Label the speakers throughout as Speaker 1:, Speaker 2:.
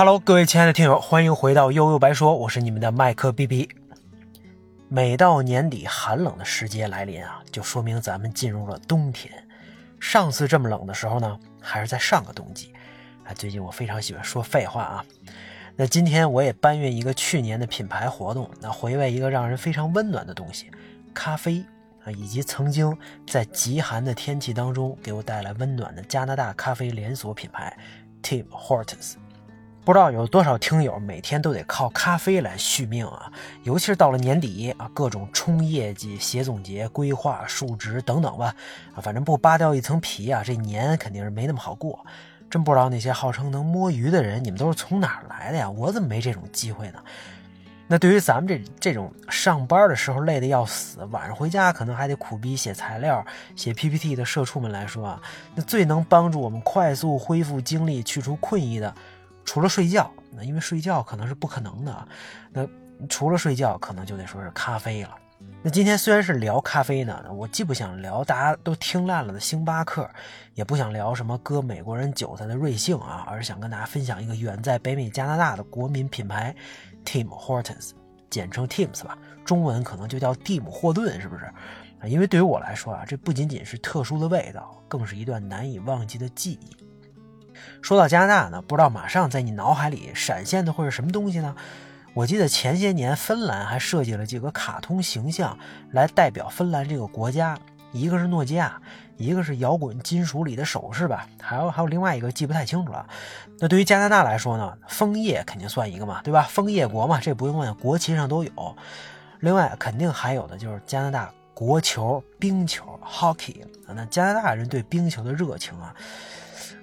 Speaker 1: Hello，各位亲爱的听友，欢迎回到悠悠白说，我是你们的麦克 B B。每到年底寒冷的时节来临啊，就说明咱们进入了冬天。上次这么冷的时候呢，还是在上个冬季。啊，最近我非常喜欢说废话啊。那今天我也搬运一个去年的品牌活动，那回味一个让人非常温暖的东西——咖啡啊，以及曾经在极寒的天气当中给我带来温暖的加拿大咖啡连锁品牌 Tim Hortons。不知道有多少听友每天都得靠咖啡来续命啊！尤其是到了年底啊，各种冲业绩、写总结、规划、述职等等吧，啊，反正不扒掉一层皮啊，这年肯定是没那么好过。真不知道那些号称能摸鱼的人，你们都是从哪儿来的呀？我怎么没这种机会呢？那对于咱们这这种上班的时候累得要死，晚上回家可能还得苦逼写材料、写 PPT 的社畜们来说啊，那最能帮助我们快速恢复精力、去除困意的。除了睡觉，那因为睡觉可能是不可能的啊，那除了睡觉，可能就得说是咖啡了。那今天虽然是聊咖啡呢，我既不想聊大家都听烂了的星巴克，也不想聊什么割美国人韭菜的瑞幸啊，而是想跟大家分享一个远在北美加拿大的国民品牌 Tim Hortons，简称 Tim's 吧，中文可能就叫蒂姆霍顿，是不是？啊，因为对于我来说啊，这不仅仅是特殊的味道，更是一段难以忘记的记忆。说到加拿大呢，不知道马上在你脑海里闪现的会是什么东西呢？我记得前些年芬兰还设计了几个卡通形象来代表芬兰这个国家，一个是诺基亚，一个是摇滚金属里的首饰吧，还有还有另外一个记不太清楚了。那对于加拿大来说呢，枫叶肯定算一个嘛，对吧？枫叶国嘛，这不用问，国旗上都有。另外肯定还有的就是加拿大国球冰球 hockey，那加拿大人对冰球的热情啊。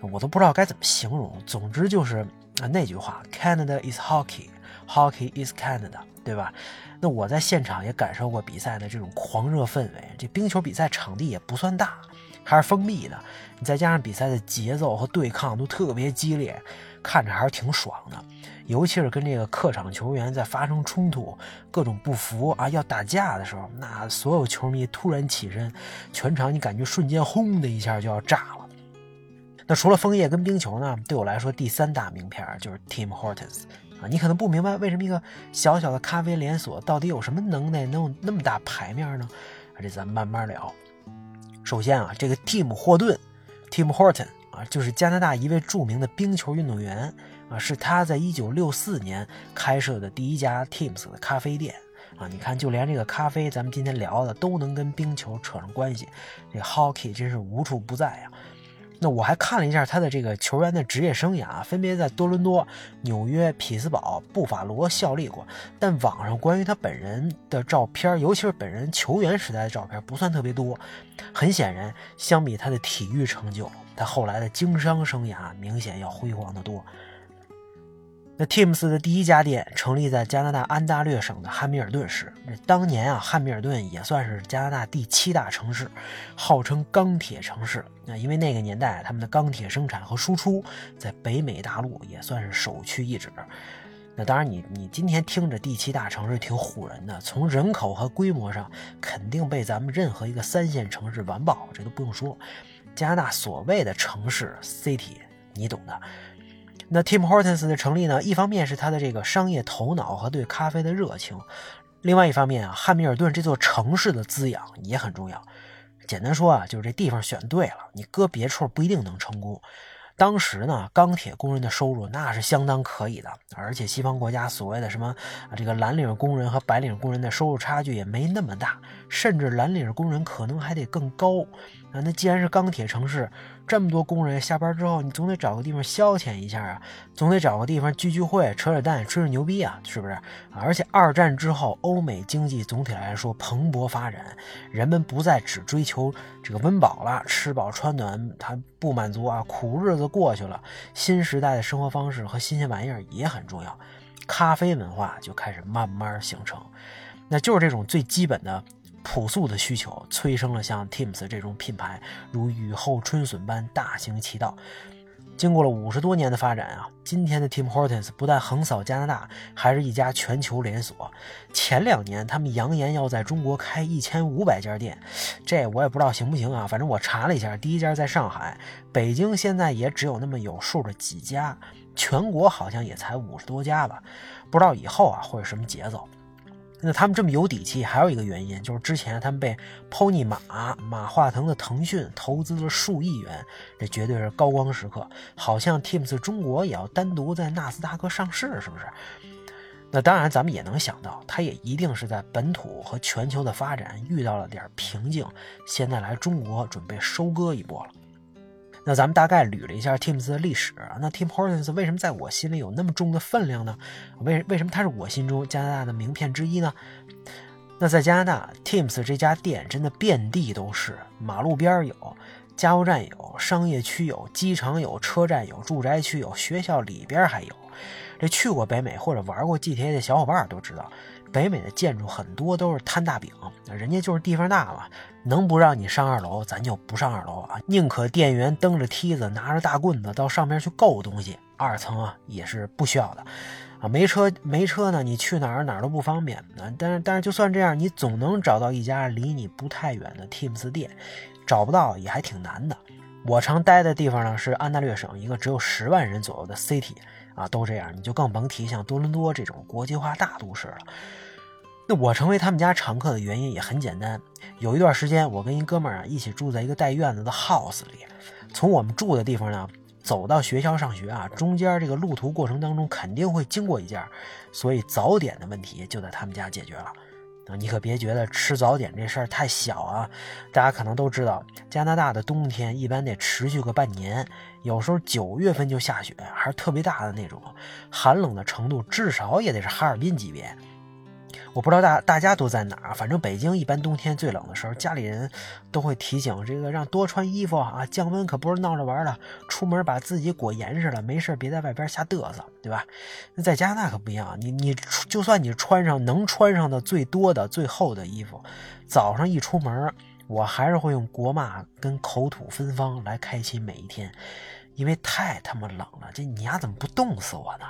Speaker 1: 我都不知道该怎么形容，总之就是那句话，Canada is hockey，hockey is Canada，对吧？那我在现场也感受过比赛的这种狂热氛围。这冰球比赛场地也不算大，还是封闭的，你再加上比赛的节奏和对抗都特别激烈，看着还是挺爽的。尤其是跟这个客场球员在发生冲突、各种不服啊要打架的时候，那所有球迷突然起身，全场你感觉瞬间轰的一下就要炸了。那除了枫叶跟冰球呢？对我来说，第三大名片就是 Tim Hortons 啊。你可能不明白为什么一个小小的咖啡连锁到底有什么能耐，能有那么大牌面呢？啊，这咱们慢慢聊。首先啊，这个蒂姆·霍顿 Tim Horton 啊，就是加拿大一位著名的冰球运动员啊，是他在1964年开设的第一家 Tim's 的咖啡店啊。你看，就连这个咖啡，咱们今天聊的都能跟冰球扯上关系，这 Hockey 真是无处不在啊。那我还看了一下他的这个球员的职业生涯，分别在多伦多、纽约、匹兹堡、布法罗效力过。但网上关于他本人的照片，尤其是本人球员时代的照片，不算特别多。很显然，相比他的体育成就，他后来的经商生涯明显要辉煌得多。那 Tim's 的第一家店成立在加拿大安大略省的汉密尔顿市。那当年啊，汉密尔顿也算是加拿大第七大城市，号称钢铁城市。那因为那个年代他们的钢铁生产和输出在北美大陆也算是首屈一指。那当然，你你今天听着第七大城市挺唬人的，从人口和规模上肯定被咱们任何一个三线城市完爆，这都不用说。加拿大所谓的城市 city，你懂的。那 Tim Hortons 的成立呢，一方面是他的这个商业头脑和对咖啡的热情，另外一方面啊，汉密尔顿这座城市的滋养也很重要。简单说啊，就是这地方选对了，你搁别处不一定能成功。当时呢，钢铁工人的收入那是相当可以的，而且西方国家所谓的什么，这个蓝领工人和白领工人的收入差距也没那么大，甚至蓝领工人可能还得更高啊。那既然是钢铁城市。这么多工人下班之后，你总得找个地方消遣一下啊，总得找个地方聚聚会、扯扯淡、吹吹牛逼啊，是不是？而且二战之后，欧美经济总体来说蓬勃发展，人们不再只追求这个温饱了，吃饱穿暖他不满足啊，苦日子过去了，新时代的生活方式和新鲜玩意儿也很重要，咖啡文化就开始慢慢形成，那就是这种最基本的。朴素的需求催生了像 Tim's 这种品牌，如雨后春笋般大行其道。经过了五十多年的发展啊，今天的 Tim Hortons 不但横扫加拿大，还是一家全球连锁。前两年他们扬言要在中国开一千五百家店，这我也不知道行不行啊。反正我查了一下，第一家在上海，北京现在也只有那么有数的几家。全国好像也才五十多家吧，不知道以后啊会是什么节奏。那他们这么有底气，还有一个原因就是之前他们被 Pony 马马化腾的腾讯投资了数亿元，这绝对是高光时刻。好像 Teams 中国也要单独在纳斯达克上市，是不是？那当然，咱们也能想到，它也一定是在本土和全球的发展遇到了点瓶颈，现在来中国准备收割一波了。那咱们大概捋了一下 Teams 的历史，那 Tim Hortons 为什么在我心里有那么重的分量呢？为为什么它是我心中加拿大的名片之一呢？那在加拿大，Teams 这家店真的遍地都是，马路边有，加油站有，商业区有，机场有，车站有，住宅区有，学校里边还有。这去过北美或者玩过 GTA 的小伙伴都知道。北美的建筑很多都是摊大饼，人家就是地方大嘛，能不让你上二楼，咱就不上二楼啊，宁可店员蹬着梯子，拿着大棍子到上面去够东西，二层啊也是不需要的，啊，没车没车呢，你去哪儿哪儿都不方便啊。但是但是就算这样，你总能找到一家离你不太远的 Teams 店，找不到也还挺难的。我常待的地方呢是安大略省一个只有十万人左右的 City，啊，都这样，你就更甭提像多伦多这种国际化大都市了。那我成为他们家常客的原因也很简单。有一段时间，我跟一哥们儿啊一起住在一个带院子的 house 里。从我们住的地方呢，走到学校上学啊，中间这个路途过程当中肯定会经过一家，所以早点的问题就在他们家解决了。啊，你可别觉得吃早点这事儿太小啊！大家可能都知道，加拿大的冬天一般得持续个半年，有时候九月份就下雪，还是特别大的那种，寒冷的程度至少也得是哈尔滨级别。我不知道大大家都在哪儿，反正北京一般冬天最冷的时候，家里人都会提醒这个让多穿衣服啊，降温可不是闹着玩的，出门把自己裹严实了，没事别在外边瞎嘚瑟，对吧？那在加拿大可不一样，你你就算你穿上能穿上的最多的最厚的衣服，早上一出门，我还是会用国骂跟口吐芬芳来开启每一天，因为太他妈冷了，这你丫怎么不冻死我呢？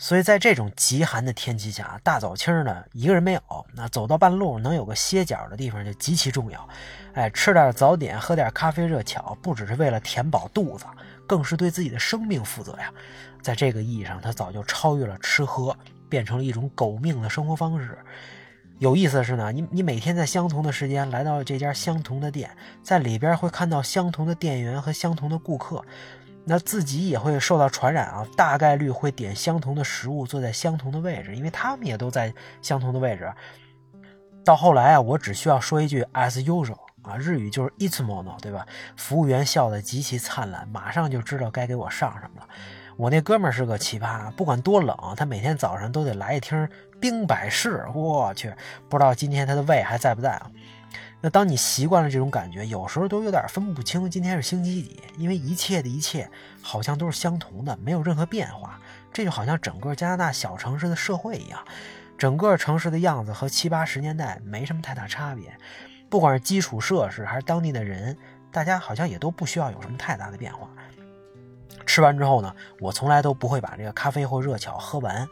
Speaker 1: 所以在这种极寒的天气下，大早清儿呢一个人没有，那走到半路能有个歇脚的地方就极其重要。哎，吃点早点，喝点咖啡热巧，不只是为了填饱肚子，更是对自己的生命负责呀。在这个意义上，它早就超越了吃喝，变成了一种狗命的生活方式。有意思的是呢，你你每天在相同的时间来到这家相同的店，在里边会看到相同的店员和相同的顾客。那自己也会受到传染啊，大概率会点相同的食物，坐在相同的位置，因为他们也都在相同的位置。到后来啊，我只需要说一句 as usual 啊，日语就是 it's mono 对吧？服务员笑得极其灿烂，马上就知道该给我上什么了。我那哥们儿是个奇葩，不管多冷，他每天早上都得来一听冰百事。我去，不知道今天他的胃还在不在啊？那当你习惯了这种感觉，有时候都有点分不清今天是星期几，因为一切的一切好像都是相同的，没有任何变化。这就好像整个加拿大小城市的社会一样，整个城市的样子和七八十年代没什么太大差别。不管是基础设施还是当地的人，大家好像也都不需要有什么太大的变化。吃完之后呢，我从来都不会把这个咖啡或热巧喝完，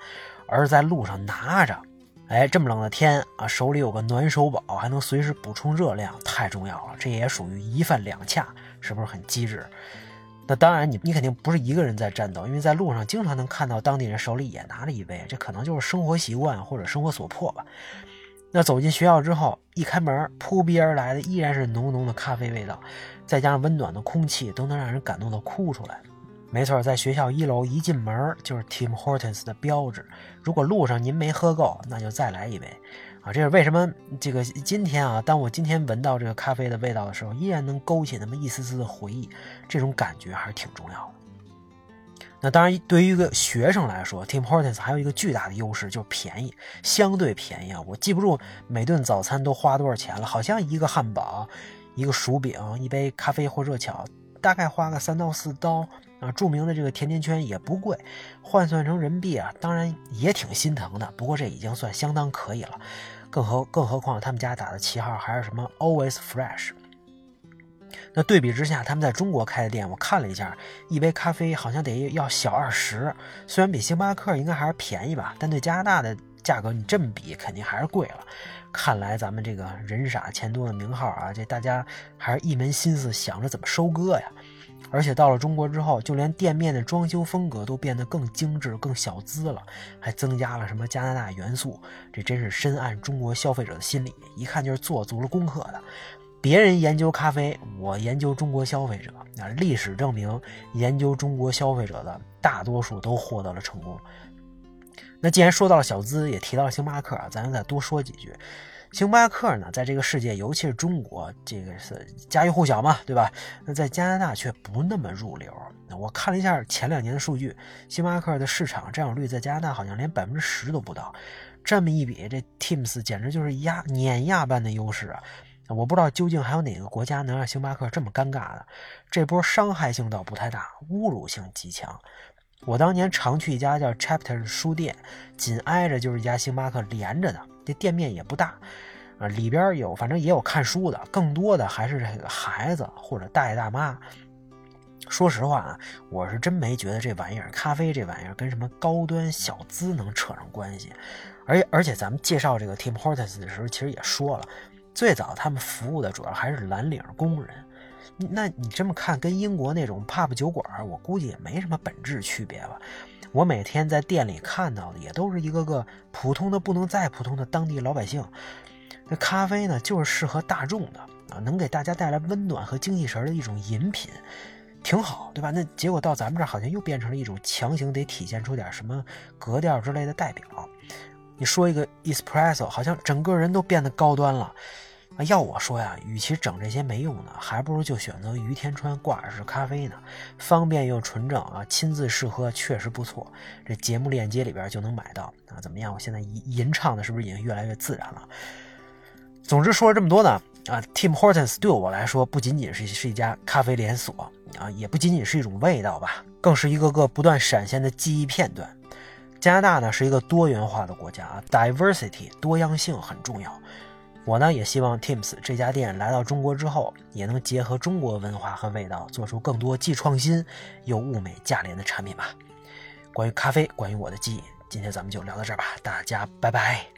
Speaker 1: 而是在路上拿着。哎，这么冷的天啊，手里有个暖手宝，还能随时补充热量，太重要了。这也属于一饭两恰，是不是很机智？那当然，你你肯定不是一个人在战斗，因为在路上经常能看到当地人手里也拿着一杯，这可能就是生活习惯或者生活所迫吧。那走进学校之后，一开门，扑鼻而来的依然是浓浓的咖啡味道，再加上温暖的空气，都能让人感动的哭出来。没错，在学校一楼一进门就是 Tim Hortons 的标志。如果路上您没喝够，那就再来一杯啊！这是为什么？这个今天啊，当我今天闻到这个咖啡的味道的时候，依然能勾起那么一丝丝的回忆，这种感觉还是挺重要的。那当然，对于一个学生来说，Tim Hortons 还有一个巨大的优势，就是便宜，相对便宜啊！我记不住每顿早餐都花多少钱了，好像一个汉堡、一个薯饼、一杯咖啡或热巧，大概花个三到四刀。啊，著名的这个甜甜圈也不贵，换算成人民币啊，当然也挺心疼的。不过这已经算相当可以了，更何更何况他们家打的旗号还是什么 Always Fresh。那对比之下，他们在中国开的店，我看了一下，一杯咖啡好像得要小二十，虽然比星巴克应该还是便宜吧，但对加拿大的价格你这么比，肯定还是贵了。看来咱们这个人傻钱多的名号啊，这大家还是一门心思想着怎么收割呀。而且到了中国之后，就连店面的装修风格都变得更精致、更小资了，还增加了什么加拿大元素。这真是深谙中国消费者的心理，一看就是做足了功课的。别人研究咖啡，我研究中国消费者。那，历史证明，研究中国消费者的大多数都获得了成功。那既然说到了小资，也提到了星巴克啊，咱就再多说几句。星巴克呢，在这个世界，尤其是中国，这个是家喻户晓嘛，对吧？那在加拿大却不那么入流。我看了一下前两年的数据，星巴克的市场占有率在加拿大好像连百分之十都不到。这么一比，这 Teams 简直就是压碾压般的优势啊！我不知道究竟还有哪个国家能让星巴克这么尴尬的。这波伤害性倒不太大，侮辱性极强。我当年常去一家叫 Chapter 的书店，紧挨着就是一家星巴克连着的。这店面也不大，啊，里边有，反正也有看书的，更多的还是这个孩子或者大爷大妈。说实话啊，我是真没觉得这玩意儿，咖啡这玩意儿跟什么高端小资能扯上关系。而且而且咱们介绍这个 Tim Hortons 的时候，其实也说了，最早他们服务的主要还是蓝领工人。那你这么看，跟英国那种 pub 酒馆，我估计也没什么本质区别吧。我每天在店里看到的也都是一个个普通的不能再普通的当地老百姓。那咖啡呢，就是适合大众的啊，能给大家带来温暖和精气神的一种饮品，挺好，对吧？那结果到咱们这儿好像又变成了一种强行得体现出点什么格调之类的代表。你说一个 espresso，好像整个人都变得高端了。啊，要我说呀，与其整这些没用的，还不如就选择于田川挂耳式咖啡呢，方便又纯正啊，亲自试喝确实不错。这节目链接里边就能买到啊，怎么样？我现在吟吟唱的是不是已经越来越自然了？总之说了这么多呢，啊，Tim Hortons 对我来说不仅仅是是一家咖啡连锁啊，也不仅仅是一种味道吧，更是一个个不断闪现的记忆片段。加拿大呢是一个多元化的国家啊，diversity 多样性很重要。我呢也希望 Teams 这家店来到中国之后，也能结合中国文化和味道，做出更多既创新又物美价廉的产品吧。关于咖啡，关于我的记忆，今天咱们就聊到这儿吧，大家拜拜。